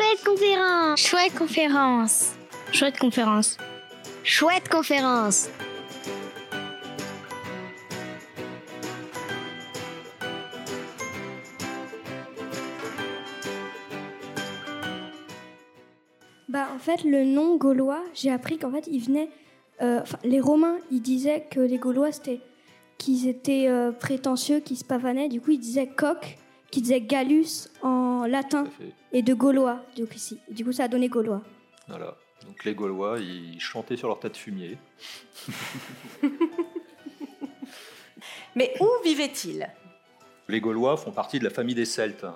Chouette conférence. Chouette conférence. Chouette conférence. Chouette conférence. Bah, en fait, le nom gaulois, j'ai appris qu'en fait, il venait. euh, enfin, les Romains, ils disaient que les Gaulois, c'était qu'ils étaient euh, prétentieux, qu'ils se pavanaient. Du coup, ils disaient coq, qu'ils disaient gallus en latin, et de gaulois. Donc, ici. Du coup, ça a donné gaulois. Voilà. Donc les Gaulois, ils chantaient sur leur tas de fumier. Mais où vivaient-ils? Les Gaulois font partie de la famille des Celtes.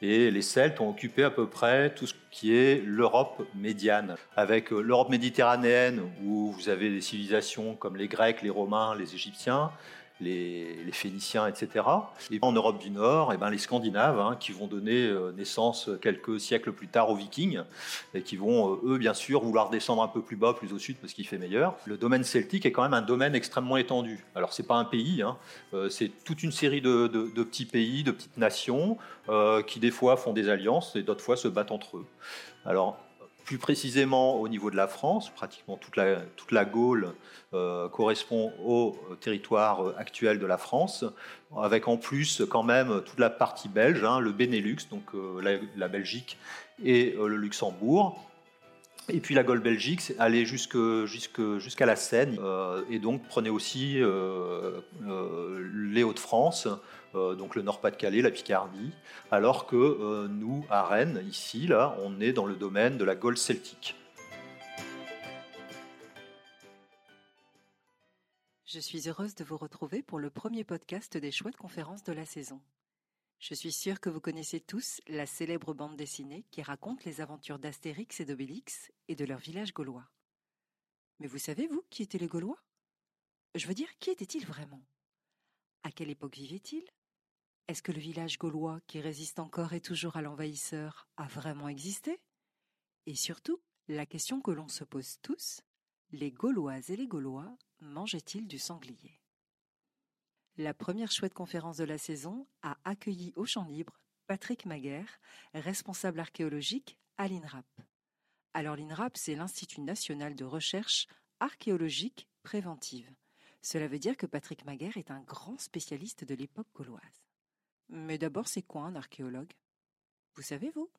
Et les Celtes ont occupé à peu près tout ce qui est l'Europe médiane, avec euh, l'Europe méditerranéenne, où vous avez des civilisations comme les Grecs, les Romains, les Égyptiens, les, Phéniciens, etc. Et en Europe du Nord, eh ben, les Scandinaves, hein, qui vont donner euh, naissance quelques siècles plus tard aux Vikings, et qui vont, euh, eux, bien sûr, vouloir descendre un peu plus bas, plus au sud, parce qu'il fait meilleur. Le domaine celtique est quand même un domaine extrêmement étendu. Alors, c'est pas un pays, hein, euh, c'est toute une série de, petits pays, de petites nations, qui des fois font des alliances et d'autres fois se battent entre eux. Alors, plus précisément au niveau de la France, pratiquement toute la, toute la Gaule euh, correspond au territoire euh, actuel de la France, avec en plus quand même toute la partie belge, hein, le Benelux, donc euh, la, Belgique et euh, le Luxembourg. Et puis la Gaule Belgique, jusque, jusqu'à la Seine, euh, et donc prenez aussi euh, euh, les Hauts-de-France, euh, donc le Nord-Pas-de-Calais, la Picardie, alors que euh, nous, à Rennes, ici, là, on est dans le domaine de la Gaule celtique. Je suis heureuse de vous retrouver pour le premier podcast des chouettes conférences de la saison. Je suis sûre que vous connaissez tous la célèbre bande dessinée qui raconte les aventures d'Astérix et d'Obélix et de leur village gaulois. Mais vous savez, vous, qui étaient les Gaulois? Je veux dire, qui étaient-ils vraiment? À quelle époque vivaient-ils? Est-ce que le village gaulois, qui résiste encore et toujours à l'envahisseur, a vraiment existé? Et surtout, la question que l'on se pose tous, les Gauloises et les Gaulois mangeaient-ils du sanglier? La première chouette conférence de la saison a accueilli au champ libre Patrick Maguère, responsable archéologique à l'INRAP. Alors l'INRAP, c'est l'Institut national de recherche archéologique préventive. Cela veut dire que Patrick Maguère est un grand spécialiste de l'époque gauloise. Mais d'abord, c'est quoi un archéologue? Vous savez, vous?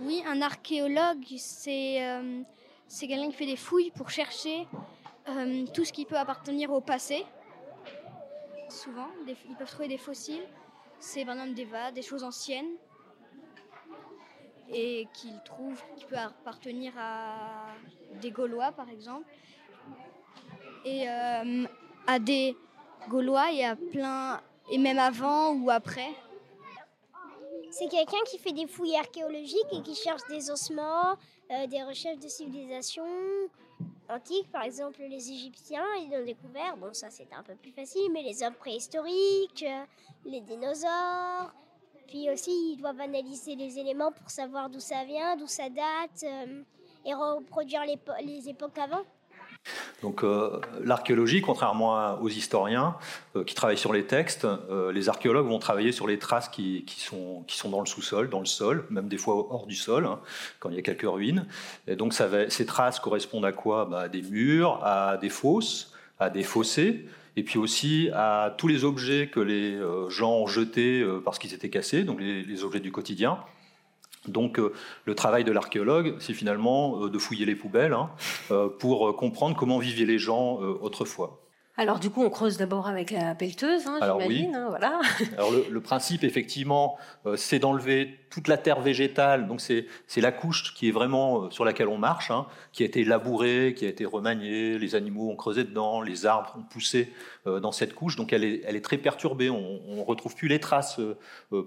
Oui, un archéologue, c'est euh, c'est quelqu'un qui fait des fouilles pour chercher euh, tout ce qui peut appartenir au passé. Souvent, ils peuvent trouver des fossiles. C'est par exemple des vades, des choses anciennes. Et qu'ils trouvent qui peut appartenir à des Gaulois, par exemple. Et euh, à des Gaulois et à plein. Et même avant ou après? C'est quelqu'un qui fait des fouilles archéologiques et qui cherche des ossements, euh, des recherches de civilisations antiques. Par exemple, les Égyptiens, ils ont découvert, bon ça c'est un peu plus facile, mais les hommes préhistoriques, euh, les dinosaures. Puis aussi, ils doivent analyser les éléments pour savoir d'où ça vient, d'où ça date, euh, et reproduire les, po- les époques avant. Donc euh, l'archéologie, contrairement aux historiens euh, qui travaillent sur les textes, euh, les archéologues vont travailler sur les traces qui, sont, dans le sous-sol, dans le sol, même des fois hors du sol, hein, quand il y a quelques ruines. Et donc ça ces traces correspondent à quoi? Bah, À des murs, à des fosses, à des fossés, et puis aussi à tous les objets que les gens ont jetés parce qu'ils étaient cassés, donc les objets du quotidien. Donc euh, le travail de l'archéologue, c'est finalement euh, de fouiller les poubelles hein, euh, pour comprendre comment vivaient les gens autrefois. Alors du coup, on creuse d'abord avec la pelleteuse, hein, Alors, j'imagine. oui. hein, voilà. Alors le, le principe, effectivement, euh, c'est d'enlever toute la terre végétale. Donc c'est c'est la couche qui est vraiment euh, sur laquelle on marche, hein, qui a été labourée, qui a été remaniée. Les animaux ont creusé dedans, les arbres ont poussé euh, dans cette couche. Donc elle est, elle est très perturbée. On ne retrouve plus les traces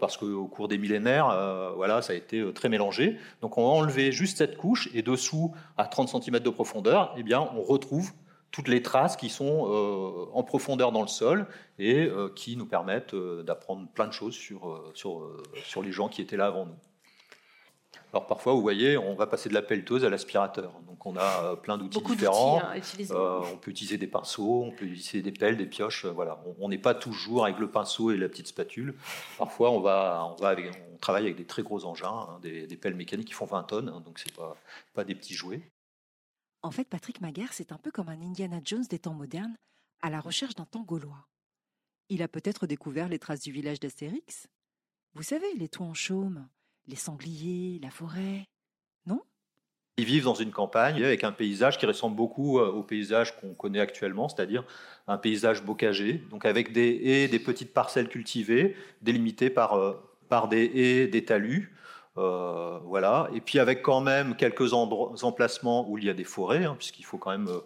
parce qu'au cours des millénaires, voilà, ça a été très mélangé. Donc on va enlever juste cette couche et dessous, à 30 cm de profondeur, eh bien on retrouve toutes les traces qui sont euh, en profondeur dans le sol et euh, qui nous permettent euh, d'apprendre plein de choses sur, sur, sur les gens qui étaient là avant nous. Alors parfois, vous voyez, on va passer de la pelleteuse à l'aspirateur. Donc on a plein d'outils différents. Hein, on peut utiliser des pinceaux, on peut utiliser des pelles, des pioches. voilà, on n'est pas toujours avec le pinceau et la petite spatule. Parfois, on va, on va avec, on travaille avec des très gros engins, hein, des, pelles mécaniques qui font 20 tonnes. Hein, donc c'est pas pas des petits jouets. En fait, Patrick Maguire, c'est un peu comme un Indiana Jones des temps modernes, à la recherche d'un temps gaulois. Il a peut-être découvert les traces du village d'Astérix. Vous savez, les toits en chaume, les sangliers, la forêt, non? Ils vivent dans une campagne avec un paysage qui ressemble beaucoup euh, au paysage qu'on connaît actuellement, c'est-à-dire un paysage bocagé, donc avec des haies, des petites parcelles cultivées, délimitées par, euh, par des haies, des talus. Euh, voilà. Et puis avec quand même quelques emplacements où il y a des forêts, hein, puisqu'il faut quand même euh,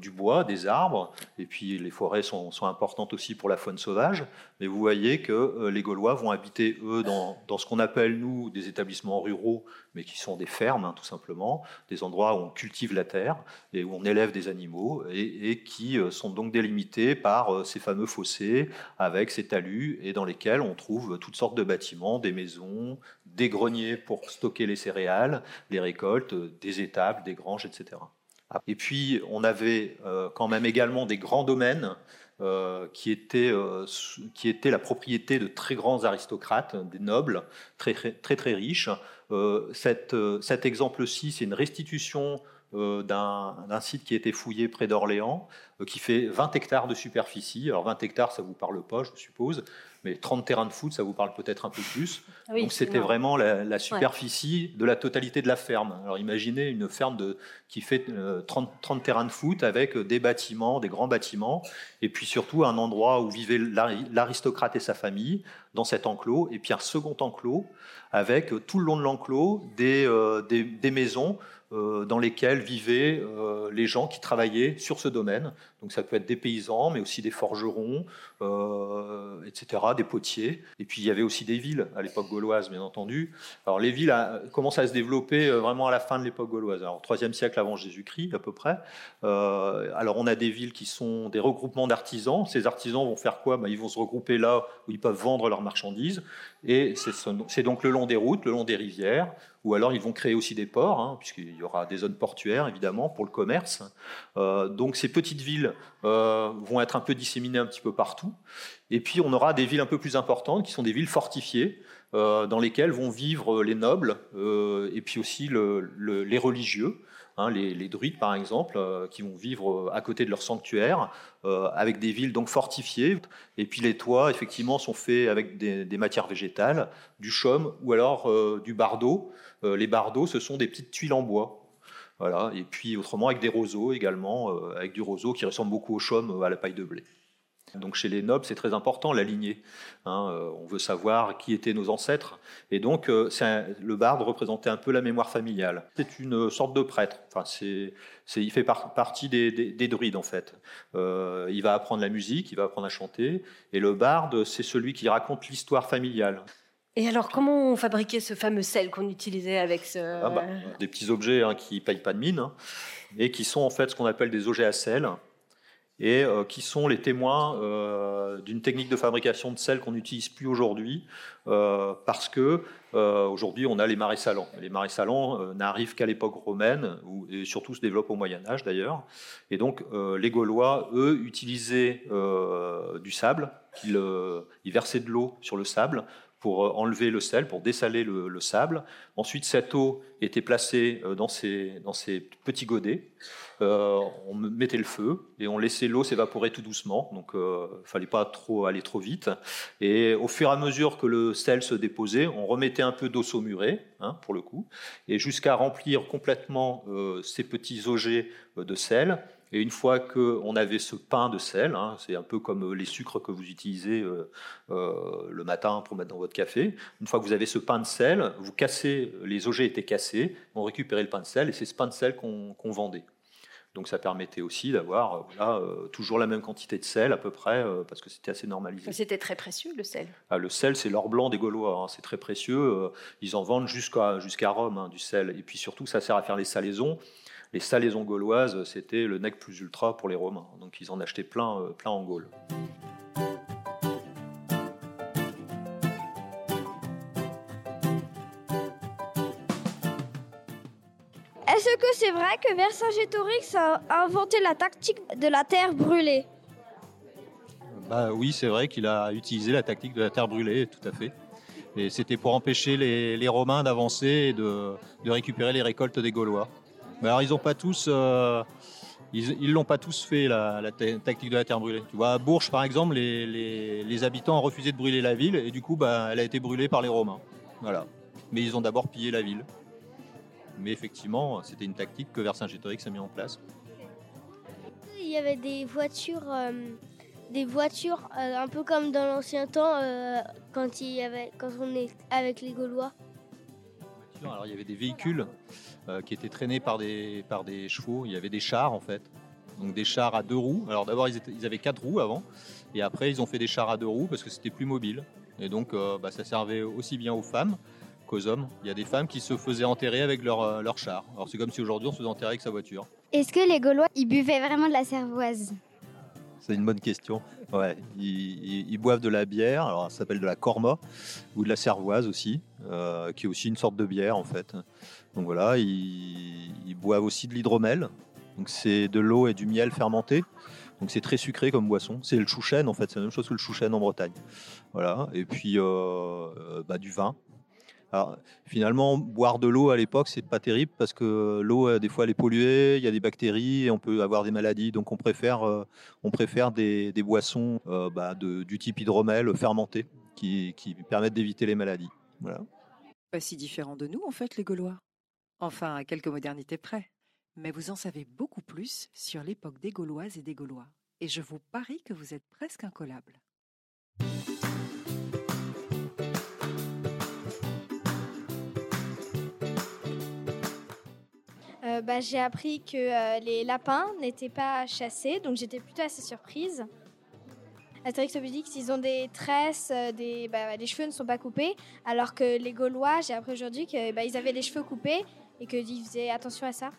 du bois, des arbres, et puis les forêts sont, importantes aussi pour la faune sauvage. Mais vous voyez que euh, les Gaulois vont habiter, eux, dans, ce qu'on appelle, nous, des établissements ruraux, mais qui sont des fermes, hein, tout simplement, des endroits où on cultive la terre et où on élève des animaux, et, qui euh, sont donc délimités par ces fameux fossés, avec ces talus, et dans lesquels on trouve toutes sortes de bâtiments, des maisons, des greniers pour stocker les céréales, les récoltes, des étables, des granges, etc. Et puis, on avait euh, quand même également des grands domaines euh, qui, étaient, euh, qui étaient la propriété de très grands aristocrates, des nobles, très très, riches. Cet exemple-ci, c'est une restitution d'un site qui a été fouillé près d'Orléans, qui fait 20 hectares de superficie. Alors 20 hectares, ça ne vous parle pas, je suppose, mais 30 terrains de foot, ça vous parle peut-être un peu plus. Ah Donc c'était vraiment la, superficie de la totalité de la ferme. Alors imaginez une ferme de, qui fait 30, euh, 30, terrains de foot avec des bâtiments, des grands bâtiments, et puis surtout un endroit où vivait l'aristocrate et sa famille dans cet enclos, et puis un second enclos avec tout le long de l'enclos des, euh, des, des maisons euh, dans lesquels vivaient euh, les gens qui travaillaient sur ce domaine. Donc ça peut être des paysans, mais aussi des forgerons, euh, etc., des potiers. Et puis il y avait aussi des villes à l'époque gauloise, bien entendu. Alors les villes commencent à se développer vraiment à la fin de l'époque gauloise, alors 3e siècle avant Jésus-Christ à peu près. alors on a des villes qui sont des regroupements d'artisans. Ces artisans vont faire quoi? Ben, Ils vont se regrouper là où ils peuvent vendre leurs marchandises. Et c'est donc le long des routes, le long des rivières, ou alors ils vont créer aussi des ports, hein, puisqu'il y aura des zones portuaires évidemment pour le commerce. Euh, donc ces petites villes euh, vont être un peu disséminées un petit peu partout. Et puis on aura des villes un peu plus importantes qui sont des villes fortifiées, euh, dans lesquelles vont vivre les nobles et puis aussi les religieux. Hein, les, druides par exemple, qui vont vivre à côté de leur sanctuaire, avec des villes donc fortifiées. Et puis les toits, effectivement, sont faits avec des, matières végétales, du chaume ou alors du bardeau. Euh, les bardeaux, ce sont des petites tuiles en bois. Voilà. Et puis autrement avec des roseaux également, euh, avec du roseau qui ressemble beaucoup au chaume, euh, à la paille de blé. Donc chez les nobles, c'est très important la lignée. Hein, on veut savoir qui étaient nos ancêtres. Et donc le barde représentait un peu la mémoire familiale. C'est une sorte de prêtre. Enfin, c'est, il fait partie des, druides en fait. il va apprendre la musique, il va apprendre à chanter. Et le barde, c'est celui qui raconte l'histoire familiale. Et alors, comment on fabriquait ce fameux sel qu'on utilisait avec ce... Ah bah, des petits objets hein, qui ne payent pas de mine, hein, et qui sont en fait ce qu'on appelle des objets à sel, et euh, qui sont les témoins euh, d'une technique de fabrication de sel qu'on n'utilise plus aujourd'hui, euh, parce que aujourd'hui on a les marais salants. Les marais salants n'arrivent qu'à l'époque romaine, et surtout se développent au Moyen Âge d'ailleurs. Et donc les Gaulois, eux, utilisaient du sable, ils versaient de l'eau sur le sable pour euh, enlever le sel, pour dessaler le, sable. Ensuite, cette eau était placée euh, dans ces, dans ces petits godets. Euh, on mettait le feu et on laissait l'eau s'évaporer tout doucement. Donc, il ne fallait pas trop aller trop vite. Et au fur et à mesure que le sel se déposait, on remettait un peu d'eau saumurée, hein, pour le coup, et jusqu'à remplir complètement ces petits objets de sel. Et une fois qu'on avait ce pain de sel, hein, c'est un peu comme euh, les sucres que vous utilisez euh, euh, le matin pour mettre dans votre café, une fois que vous avez ce pain de sel, vous cassez, les objets étaient cassés, on récupérait le pain de sel et c'est ce pain de sel qu'on vendait. Donc ça permettait aussi d'avoir toujours la même quantité de sel à peu près, parce que c'était assez normalisé. C'était très précieux le sel. Ah, le sel, c'est l'or blanc des Gaulois, hein, c'est très précieux. ils en vendent jusqu'à jusqu'à Rome hein, du sel. Et puis surtout, ça sert à faire les salaisons les salaisons gauloises, c'était le nec plus ultra pour les Romains. Donc ils en achetaient plein, euh, plein en Gaule. Est-ce que c'est vrai que Vercingétorix a inventé la tactique de la terre brûlée? Bah oui, c'est vrai qu'il a utilisé la tactique de la terre brûlée, tout à fait. Et c'était pour empêcher les, les Romains d'avancer et de, de récupérer les récoltes des Gaulois. Alors ils n'ont pas tous, euh, ils l'ont pas tous fait la, la ta- tactique de la terre brûlée. Tu vois, à Bourges par exemple, les, habitants ont refusé de brûler la ville et du coup, bah, elle a été brûlée par les Romains. Voilà. Mais ils ont d'abord pillé la ville. Mais effectivement, c'était une tactique que Vercingétorix a mis en place. Il y avait des voitures, euh, des voitures euh, un peu comme dans l'ancien temps quand on est avec les Gaulois. Alors il y avait des véhicules euh, qui étaient traînés par des, chevaux. Il y avait des chars en fait. Donc des chars à deux roues. Alors d'abord ils avaient quatre roues avant. Et après ils ont fait des chars à deux roues parce que c'était plus mobile. Et donc euh, bah, ça servait aussi bien aux femmes qu'aux hommes. Il y a des femmes qui se faisaient enterrer avec leur, euh, leur char. Alors c'est comme si aujourd'hui on se faisait enterrer avec sa voiture. Est-ce que les Gaulois, ils buvaient vraiment de la cervoise? C'est une bonne question. Ouais, ils, boivent de la bière, alors ça s'appelle de la corma ou de la cervoise aussi, euh, qui est aussi une sorte de bière en fait. Donc voilà, ils, ils boivent aussi de l'hydromel. Donc c'est de l'eau et du miel fermenté. Donc c'est très sucré comme boisson. C'est le chouchen en fait, c'est la même chose que le chouchen en Bretagne. Voilà, et puis euh, euh, bah, du vin. Alors, finalement, boire de l'eau à l'époque, c'est pas terrible parce que l'eau, euh, des fois, elle est polluée, il y a des bactéries et on peut avoir des maladies. Donc, on préfère, euh, on préfère des, boissons euh, bah, du type hydromel fermenté qui, qui permettent d'éviter les maladies. Voilà. Pas si différent de nous, en fait, les Gaulois. Enfin, à quelques modernités près. Mais vous en savez beaucoup plus sur l'époque des Gauloises et des Gaulois. Et je vous parie que vous êtes presque incollables. Euh, bah, j'ai appris que euh, les lapins n'étaient pas chassés, donc j'étais plutôt assez surprise. Astérix Obélix, ils ont des tresses, euh, des, bah, les cheveux ne sont pas coupés, alors que les Gaulois, j'ai appris aujourd'hui qu'ils bah, avaient les cheveux coupés et qu'ils faisaient attention à ça.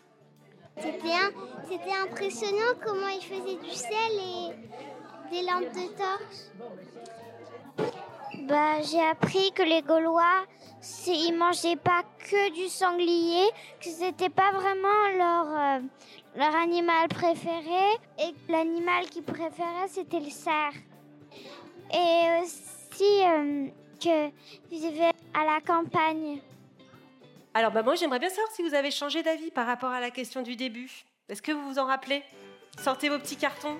C'était impressionnant comment ils faisaient du sel et des lampes de torche. Bah, j'ai appris que les Gaulois, ils mangeaient pas que du sanglier, que c'était pas vraiment leur, euh, leur animal préféré et que l'animal qu'ils préféraient c'était le cerf. Et aussi euh, qu'ils vivaient à la campagne. Alors, bah, moi, j'aimerais bien savoir si vous avez changé d'avis par rapport à la question du début. Est-ce que vous vous en rappelez? Sortez vos petits cartons.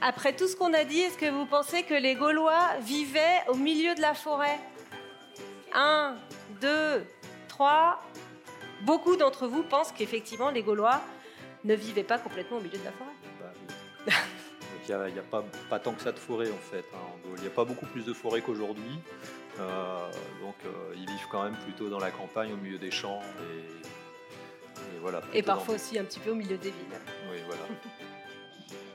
Après tout ce qu'on a dit, est-ce que vous pensez que les Gaulois vivaient au milieu de la forêt? Un, deux, trois. Beaucoup d'entre vous pensent qu'effectivement, les Gaulois ne vivaient pas complètement au milieu de la forêt. Bah, oui. Il n'y a, il y a pas, pas tant que ça de forêt en fait. hein, en Gaule. Il n'y a pas beaucoup plus de forêt qu'aujourd'hui. Euh, donc euh, ils vivent quand même plutôt dans la campagne, au milieu des champs. Et, et voilà, Et dans- parfois aussi un petit peu au milieu des villes. Oui, voilà.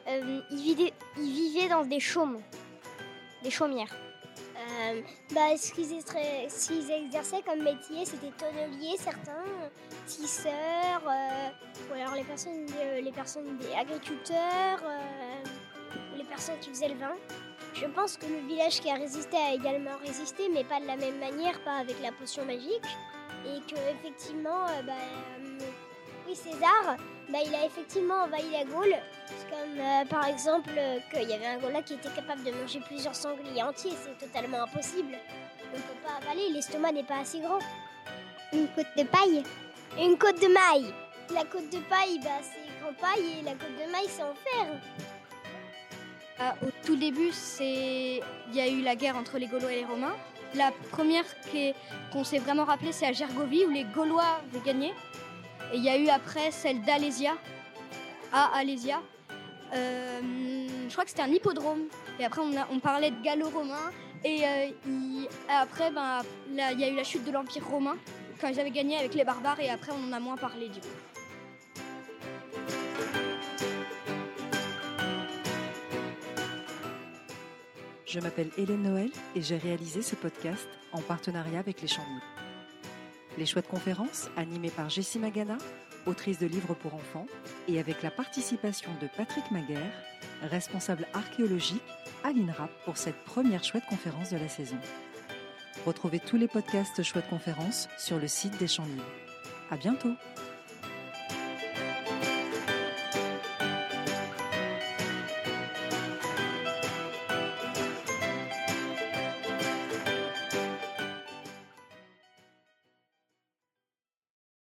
Euh, ils, vivaient, dans des chaumes, des chaumières. Euh, bah, ce qu'ils exerçaient comme métier, c'était tonneliers, certains, tisseurs, euh, ou alors les personnes, euh, les personnes des agriculteurs, les personnes qui faisaient le vin. Je pense que le village qui a résisté a également résisté, mais pas de la même manière, pas avec la potion magique. Et que effectivement, bah, César, bah, il a effectivement envahi la Gaule. Comme euh, par exemple euh, qu'il y avait un Gaulois qui était capable de manger plusieurs sangliers entiers, c'est totalement impossible. On ne peut pas avaler, l'estomac n'est pas assez grand. Une côte de paille. Une côte de maille La côte de paille, bah, c'est grand paille et la côte de maille, c'est en fer. Ah, au tout début, c'est il y a eu la guerre entre les Gaulois et les Romains. La première qu'on s'est vraiment rappelé, c'est à Gergovie où les Gaulois avaient gagné. Et il y a eu après celle d'Alésia, à Alésia. Euh, je crois que c'était un hippodrome. Et après, on, parlait de gallo-romains. Et euh, après, ben, il y a eu la chute de l'Empire romain quand ils avaient gagné avec les barbares. Et après, on en a moins parlé du coup. Je m'appelle Hélène Noël et j'ai réalisé ce podcast en partenariat avec les Champs. Les choix de conférences animés par Jessie Magana, autrice de livres pour enfants, et avec la participation de Patrick Maguère, responsable archéologique à l'INRAP pour cette première chouette conférence de la saison. Retrouvez tous les podcasts chouette conférences sur le site des Champs Libres. À bientôt!